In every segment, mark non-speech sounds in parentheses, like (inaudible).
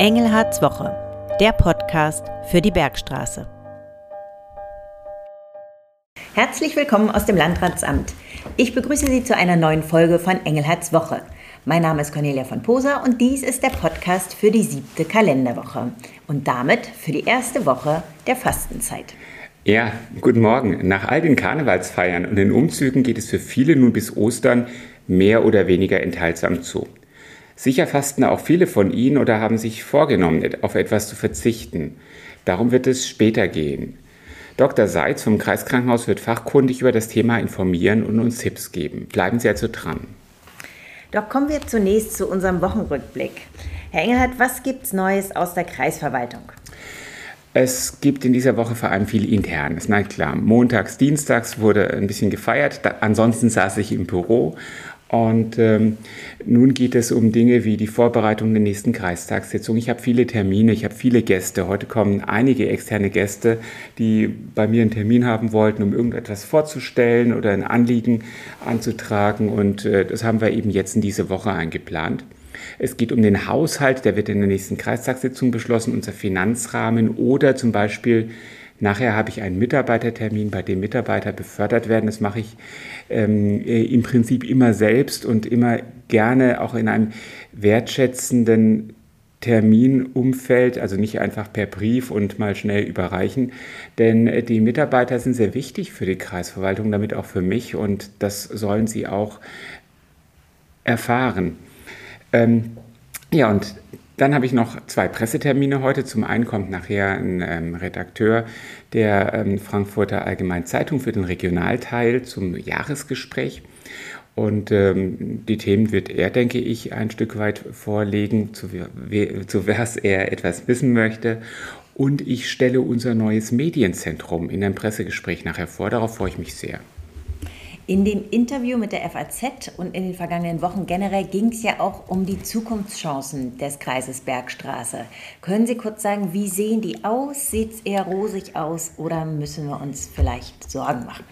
Engelhards Woche, der Podcast für die Bergstraße. Herzlich willkommen aus dem Landratsamt. Ich begrüße Sie zu einer neuen Folge von Engelhards Woche. Mein Name ist Cornelia von Poser und dies ist der Podcast für die siebte Kalenderwoche und damit für die erste Woche der Fastenzeit. Ja, guten Morgen. Nach all den Karnevalsfeiern und den Umzügen geht es für viele nun bis Ostern mehr oder weniger enthaltsam zu. Sicher fasten auch viele von Ihnen oder haben sich vorgenommen, auf etwas zu verzichten. Darum wird es später gehen. Dr. Seitz vom Kreiskrankenhaus wird fachkundig über das Thema informieren und uns Tipps geben. Bleiben Sie also dran. Doch kommen wir zunächst zu unserem Wochenrückblick. Herr Engelhardt, was gibt's Neues aus der Kreisverwaltung? Es gibt in dieser Woche vor allem viel Internes. Na klar, montags, dienstags wurde ein bisschen gefeiert. Da, ansonsten saß ich im Büro und ähm, nun geht es um Dinge wie die Vorbereitung der nächsten Kreistagssitzung. Ich habe viele Termine, ich habe viele Gäste. Heute kommen einige externe Gäste, die bei mir einen Termin haben wollten, um irgendetwas vorzustellen oder ein Anliegen anzutragen. Und äh, das haben wir eben jetzt in diese Woche eingeplant. Es geht um den Haushalt, der wird in der nächsten Kreistagssitzung beschlossen, unser Finanzrahmen oder zum Beispiel Nachher habe ich einen Mitarbeitertermin, bei dem Mitarbeiter befördert werden. Das mache ich ähm, äh, im Prinzip immer selbst und immer gerne auch in einem wertschätzenden Terminumfeld, also nicht einfach per Brief und mal schnell überreichen. Denn äh, die Mitarbeiter sind sehr wichtig für die Kreisverwaltung, damit auch für mich und das sollen sie auch erfahren. Ähm, ja, und dann habe ich noch zwei Pressetermine heute. Zum einen kommt nachher ein ähm, Redakteur der ähm, Frankfurter Allgemeinen Zeitung für den Regionalteil zum Jahresgespräch. Und ähm, die Themen wird er, denke ich, ein Stück weit vorlegen, zu, zu was er etwas wissen möchte. Und ich stelle unser neues Medienzentrum in einem Pressegespräch nachher vor. Darauf freue ich mich sehr. In dem Interview mit der FAZ und in den vergangenen Wochen generell ging es ja auch um die Zukunftschancen des Kreises Bergstraße. Können Sie kurz sagen, wie sehen die aus? Sieht es eher rosig aus oder müssen wir uns vielleicht Sorgen machen?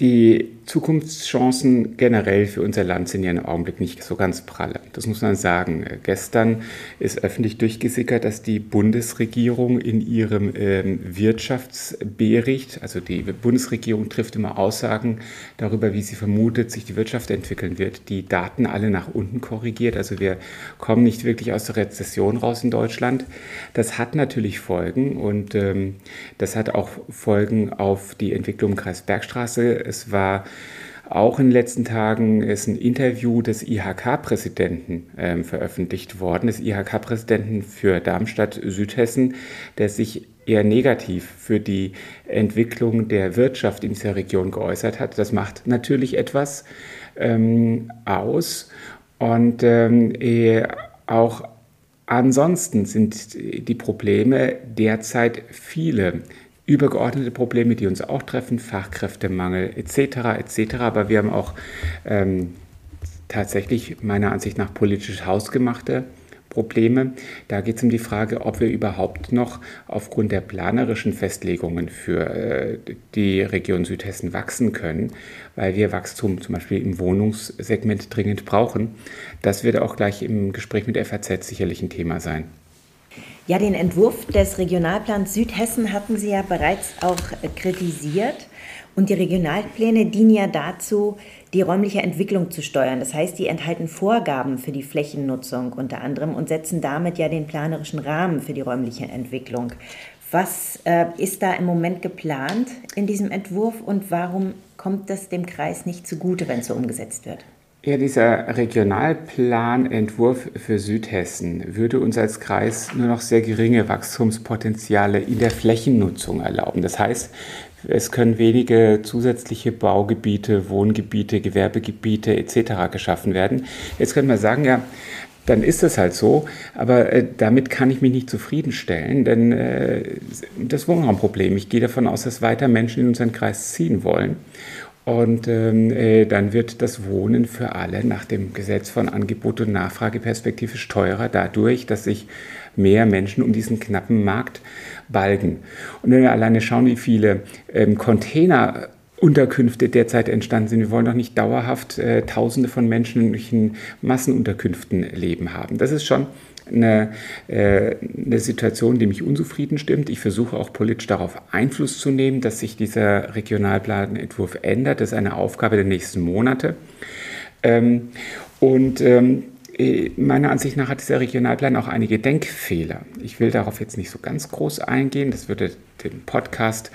Die Zukunftschancen generell für unser Land sind ja im Augenblick nicht so ganz pralle. Das muss man sagen. Gestern ist öffentlich durchgesickert, dass die Bundesregierung in ihrem ähm, Wirtschaftsbericht, also die Bundesregierung trifft immer Aussagen darüber, wie sie vermutet, sich die Wirtschaft entwickeln wird, die Daten alle nach unten korrigiert. Also wir kommen nicht wirklich aus der Rezession raus in Deutschland. Das hat natürlich Folgen und ähm, das hat auch Folgen auf die Entwicklung im Kreis Bergstraße. Es war auch in den letzten Tagen ist ein Interview des IHK-Präsidenten ähm, veröffentlicht worden, des IHK-Präsidenten für Darmstadt Südhessen, der sich eher negativ für die Entwicklung der Wirtschaft in dieser Region geäußert hat. Das macht natürlich etwas ähm, aus. Und ähm, eh, auch ansonsten sind die Probleme derzeit viele übergeordnete Probleme, die uns auch treffen, Fachkräftemangel etc. etc. Aber wir haben auch ähm, tatsächlich meiner Ansicht nach politisch hausgemachte Probleme. Da geht es um die Frage, ob wir überhaupt noch aufgrund der planerischen Festlegungen für äh, die Region Südhessen wachsen können, weil wir Wachstum zum Beispiel im Wohnungssegment dringend brauchen. Das wird auch gleich im Gespräch mit FAZ sicherlich ein Thema sein. Ja, den Entwurf des Regionalplans Südhessen hatten Sie ja bereits auch äh, kritisiert. Und die Regionalpläne dienen ja dazu, die räumliche Entwicklung zu steuern. Das heißt, die enthalten Vorgaben für die Flächennutzung unter anderem und setzen damit ja den planerischen Rahmen für die räumliche Entwicklung. Was äh, ist da im Moment geplant in diesem Entwurf und warum kommt das dem Kreis nicht zugute, wenn es so umgesetzt wird? Ja, dieser Regionalplanentwurf für Südhessen würde uns als Kreis nur noch sehr geringe Wachstumspotenziale in der Flächennutzung erlauben. Das heißt, es können wenige zusätzliche Baugebiete, Wohngebiete, Gewerbegebiete etc. geschaffen werden. Jetzt könnte man sagen, ja, dann ist das halt so. Aber äh, damit kann ich mich nicht zufriedenstellen, denn äh, das Wohnraumproblem. Ich gehe davon aus, dass weiter Menschen in unseren Kreis ziehen wollen. Und ähm, äh, dann wird das Wohnen für alle nach dem Gesetz von Angebot und Nachfrage perspektivisch teurer, dadurch, dass sich mehr Menschen um diesen knappen Markt balgen. Und wenn wir alleine schauen, wie viele ähm, Container Unterkünfte derzeit entstanden sind. Wir wollen doch nicht dauerhaft äh, Tausende von Menschen in Massenunterkünften leben haben. Das ist schon eine, äh, eine Situation, die mich unzufrieden stimmt. Ich versuche auch politisch darauf Einfluss zu nehmen, dass sich dieser Regionalplanentwurf ändert. Das ist eine Aufgabe der nächsten Monate. Ähm, und ähm, äh, meiner Ansicht nach hat dieser Regionalplan auch einige Denkfehler. Ich will darauf jetzt nicht so ganz groß eingehen. Das würde den Podcast,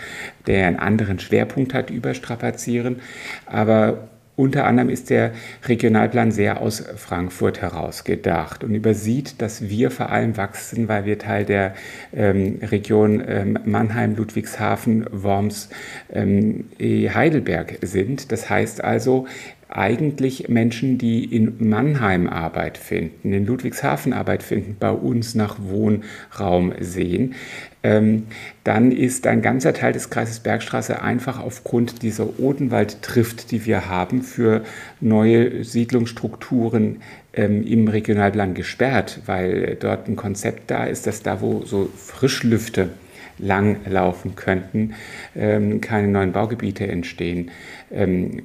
der einen anderen Schwerpunkt hat, überstrapazieren. Aber unter anderem ist der Regionalplan sehr aus Frankfurt heraus gedacht und übersieht, dass wir vor allem wachsen, weil wir Teil der ähm, Region ähm, Mannheim, Ludwigshafen, Worms, ähm, Heidelberg sind. Das heißt also, eigentlich Menschen, die in Mannheim Arbeit finden, in Ludwigshafen Arbeit finden, bei uns nach Wohnraum sehen, ähm, dann ist ein ganzer Teil des Kreises Bergstraße einfach aufgrund dieser Odenwaldtrift, die wir haben, für neue Siedlungsstrukturen ähm, im Regionalplan gesperrt, weil dort ein Konzept da ist, dass da, wo so Frischlüfte langlaufen könnten, ähm, keine neuen Baugebiete entstehen. Ähm,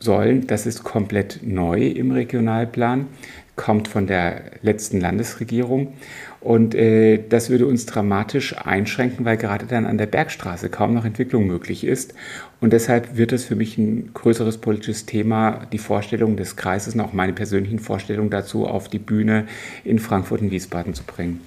sollen. Das ist komplett neu im Regionalplan, kommt von der letzten Landesregierung. Und äh, das würde uns dramatisch einschränken, weil gerade dann an der Bergstraße kaum noch Entwicklung möglich ist. Und deshalb wird es für mich ein größeres politisches Thema, die Vorstellung des Kreises und auch meine persönlichen Vorstellungen dazu auf die Bühne in Frankfurt und Wiesbaden zu bringen.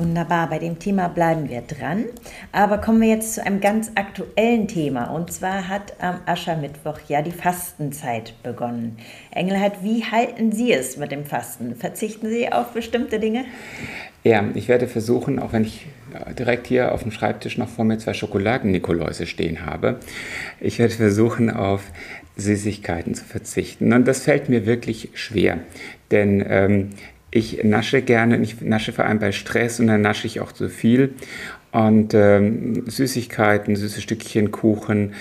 Wunderbar, bei dem Thema bleiben wir dran. Aber kommen wir jetzt zu einem ganz aktuellen Thema. Und zwar hat am Aschermittwoch ja die Fastenzeit begonnen. Engelhardt, wie halten Sie es mit dem Fasten? Verzichten Sie auf bestimmte Dinge? Ja, ich werde versuchen, auch wenn ich direkt hier auf dem Schreibtisch noch vor mir zwei Schokoladen-Nikoläuse stehen habe, ich werde versuchen, auf Süßigkeiten zu verzichten. Und das fällt mir wirklich schwer, denn ähm, ich nasche gerne, ich nasche vor allem bei Stress und dann nasche ich auch zu viel. Und ähm, Süßigkeiten, süße Stückchen Kuchen,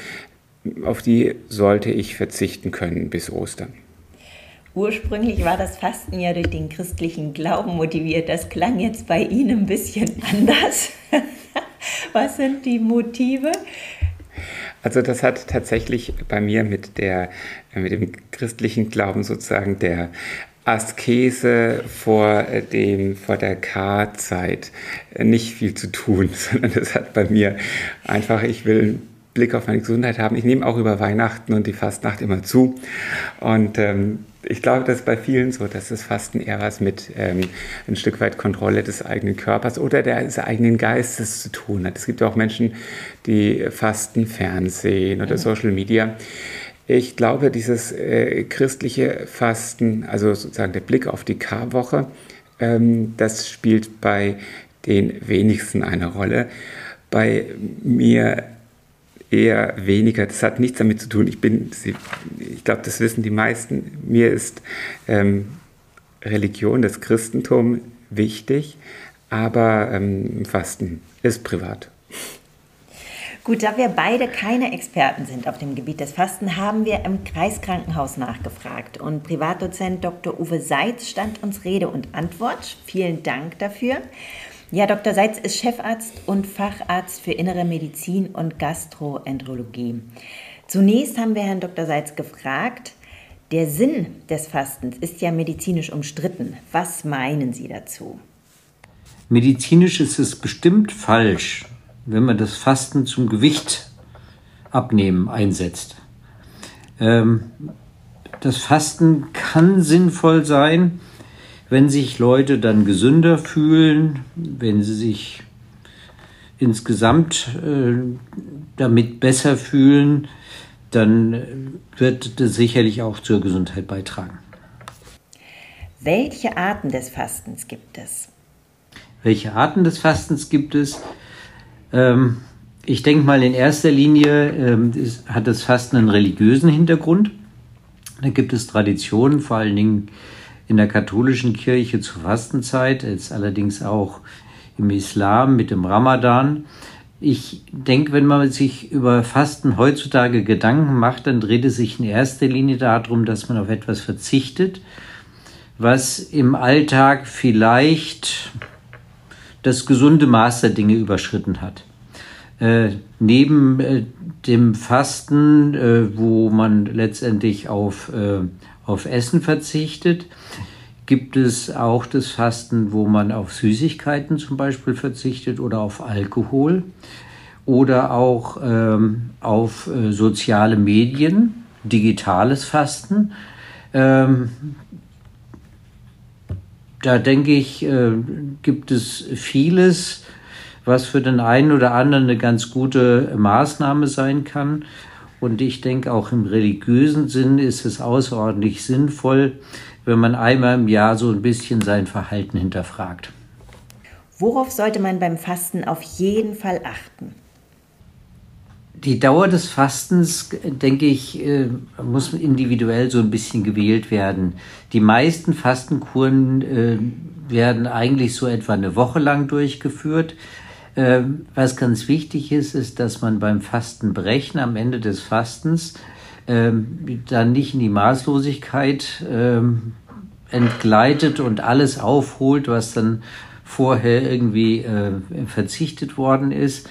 auf die sollte ich verzichten können bis Ostern. Ursprünglich war das Fasten ja durch den christlichen Glauben motiviert. Das klang jetzt bei Ihnen ein bisschen (laughs) anders. Was sind die Motive? Also das hat tatsächlich bei mir mit, der, mit dem christlichen Glauben sozusagen der Askese vor, dem, vor der K-Zeit nicht viel zu tun, (laughs) sondern das hat bei mir einfach, ich will einen Blick auf meine Gesundheit haben. Ich nehme auch über Weihnachten und die Fastnacht immer zu. Und ähm, ich glaube, das ist bei vielen so, dass das Fasten eher was mit ähm, ein Stück weit Kontrolle des eigenen Körpers oder des eigenen Geistes zu tun hat. Es gibt auch Menschen, die Fasten Fernsehen oder Social Media. Ich glaube, dieses äh, christliche Fasten, also sozusagen der Blick auf die Karwoche, ähm, das spielt bei den wenigsten eine Rolle. Bei mir eher weniger. Das hat nichts damit zu tun. Ich bin, ich glaube, das wissen die meisten. Mir ist ähm, Religion, das Christentum wichtig, aber ähm, Fasten ist privat. Gut, da wir beide keine Experten sind auf dem Gebiet des Fasten, haben wir im Kreiskrankenhaus nachgefragt. Und Privatdozent Dr. Uwe Seitz stand uns Rede und Antwort. Vielen Dank dafür. Ja, Dr. Seitz ist Chefarzt und Facharzt für Innere Medizin und Gastroenterologie. Zunächst haben wir Herrn Dr. Seitz gefragt, der Sinn des Fastens ist ja medizinisch umstritten. Was meinen Sie dazu? Medizinisch ist es bestimmt falsch, wenn man das Fasten zum Gewicht abnehmen einsetzt. Ähm, das Fasten kann sinnvoll sein, wenn sich Leute dann gesünder fühlen, wenn sie sich insgesamt äh, damit besser fühlen, dann wird das sicherlich auch zur Gesundheit beitragen. Welche Arten des Fastens gibt es? Welche Arten des Fastens gibt es? Ähm, ich denke mal, in erster Linie ähm, ist, hat das Fasten einen religiösen Hintergrund. Da gibt es Traditionen, vor allen Dingen in der katholischen Kirche zur Fastenzeit, jetzt allerdings auch im Islam mit dem Ramadan. Ich denke, wenn man sich über Fasten heutzutage Gedanken macht, dann dreht es sich in erster Linie darum, dass man auf etwas verzichtet, was im Alltag vielleicht das gesunde Maß der Dinge überschritten hat. Äh, neben äh, dem Fasten, äh, wo man letztendlich auf, äh, auf Essen verzichtet, gibt es auch das Fasten, wo man auf Süßigkeiten zum Beispiel verzichtet oder auf Alkohol oder auch ähm, auf äh, soziale Medien, digitales Fasten. Ähm, da denke ich, äh, gibt es vieles, was für den einen oder anderen eine ganz gute Maßnahme sein kann. Und ich denke, auch im religiösen Sinn ist es außerordentlich sinnvoll, wenn man einmal im Jahr so ein bisschen sein Verhalten hinterfragt. Worauf sollte man beim Fasten auf jeden Fall achten? Die Dauer des Fastens, denke ich, äh, muss individuell so ein bisschen gewählt werden. Die meisten Fastenkuren äh, werden eigentlich so etwa eine Woche lang durchgeführt. Ähm, was ganz wichtig ist, ist, dass man beim Fastenbrechen am Ende des Fastens ähm, dann nicht in die Maßlosigkeit ähm, entgleitet und alles aufholt, was dann vorher irgendwie äh, verzichtet worden ist.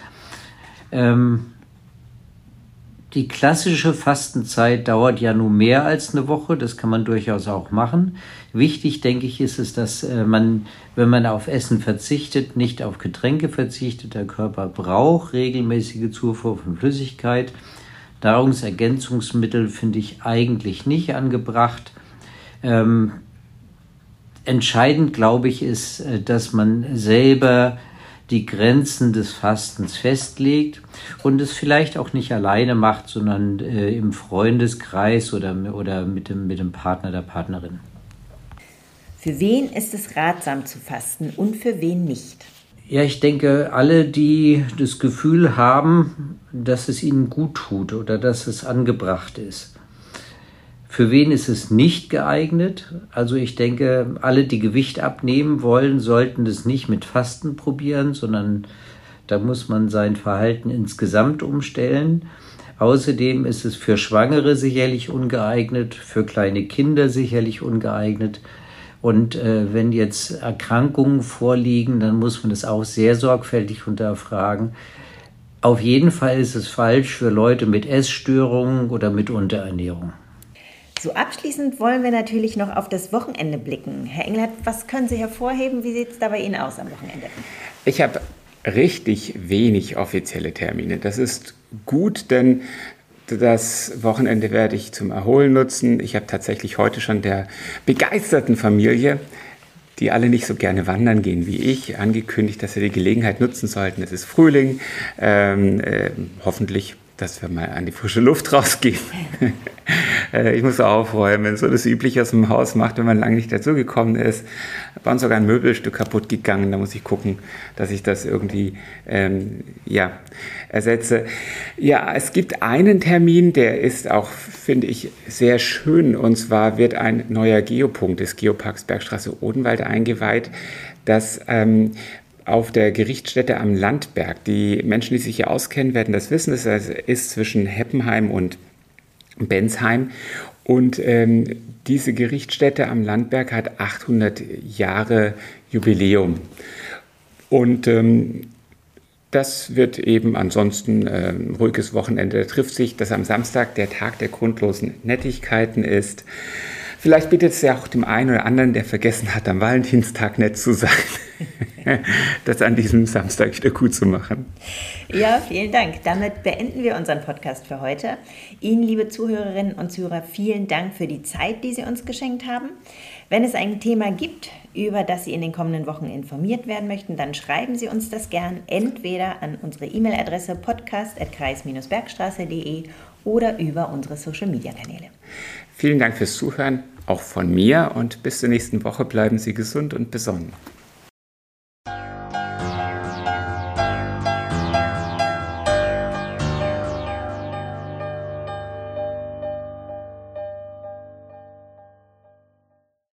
Die klassische Fastenzeit dauert ja nur mehr als eine Woche, das kann man durchaus auch machen. Wichtig, denke ich, ist es, dass äh, man, wenn man auf Essen verzichtet, nicht auf Getränke verzichtet. Der Körper braucht regelmäßige Zufuhr von Flüssigkeit. Nahrungsergänzungsmittel finde ich eigentlich nicht angebracht. Ähm, entscheidend, glaube ich, ist, äh, dass man selber die Grenzen des Fastens festlegt und es vielleicht auch nicht alleine macht, sondern äh, im Freundeskreis oder, oder mit, dem, mit dem Partner der Partnerin. Für wen ist es ratsam zu fasten und für wen nicht? Ja, ich denke, alle, die das Gefühl haben, dass es ihnen gut tut oder dass es angebracht ist. Für wen ist es nicht geeignet? Also ich denke, alle, die Gewicht abnehmen wollen, sollten das nicht mit Fasten probieren, sondern da muss man sein Verhalten insgesamt umstellen. Außerdem ist es für Schwangere sicherlich ungeeignet, für kleine Kinder sicherlich ungeeignet. Und äh, wenn jetzt Erkrankungen vorliegen, dann muss man das auch sehr sorgfältig hinterfragen. Auf jeden Fall ist es falsch für Leute mit Essstörungen oder mit Unterernährung. So abschließend wollen wir natürlich noch auf das Wochenende blicken. Herr Engelhardt, was können Sie hervorheben? Wie sieht es da bei Ihnen aus am Wochenende? Ich habe richtig wenig offizielle Termine. Das ist gut, denn das Wochenende werde ich zum Erholen nutzen. Ich habe tatsächlich heute schon der begeisterten Familie, die alle nicht so gerne wandern gehen wie ich, angekündigt, dass sie die Gelegenheit nutzen sollten. Es ist Frühling. Ähm, äh, hoffentlich dass wir mal an die frische Luft (laughs) rausgehen. Äh, ich muss aufräumen, so das Übliche aus dem Haus macht, wenn man lange nicht dazugekommen ist. Bei uns sogar ein Möbelstück kaputt gegangen, da muss ich gucken, dass ich das irgendwie ähm, ja, ersetze. Ja, es gibt einen Termin, der ist auch, finde ich, sehr schön. Und zwar wird ein neuer Geopunkt des Geoparks Bergstraße Odenwald eingeweiht. Das ähm, auf der Gerichtsstätte am Landberg. Die Menschen, die sich hier auskennen, werden das wissen. Es ist zwischen Heppenheim und Bensheim. Und ähm, diese Gerichtsstätte am Landberg hat 800 Jahre Jubiläum. Und ähm, das wird eben ansonsten äh, ein ruhiges Wochenende. Da trifft sich, dass am Samstag der Tag der grundlosen Nettigkeiten ist. Vielleicht bietet es ja auch dem einen oder anderen, der vergessen hat, am Valentinstag nett zu sein, (laughs) das an diesem Samstag wieder gut zu machen. Ja, vielen Dank. Damit beenden wir unseren Podcast für heute. Ihnen, liebe Zuhörerinnen und Zuhörer, vielen Dank für die Zeit, die Sie uns geschenkt haben. Wenn es ein Thema gibt, über das Sie in den kommenden Wochen informiert werden möchten, dann schreiben Sie uns das gern entweder an unsere E-Mail-Adresse podcast.kreis-bergstraße.de oder über unsere Social-Media-Kanäle. Vielen Dank fürs Zuhören, auch von mir und bis zur nächsten Woche bleiben Sie gesund und besonnen.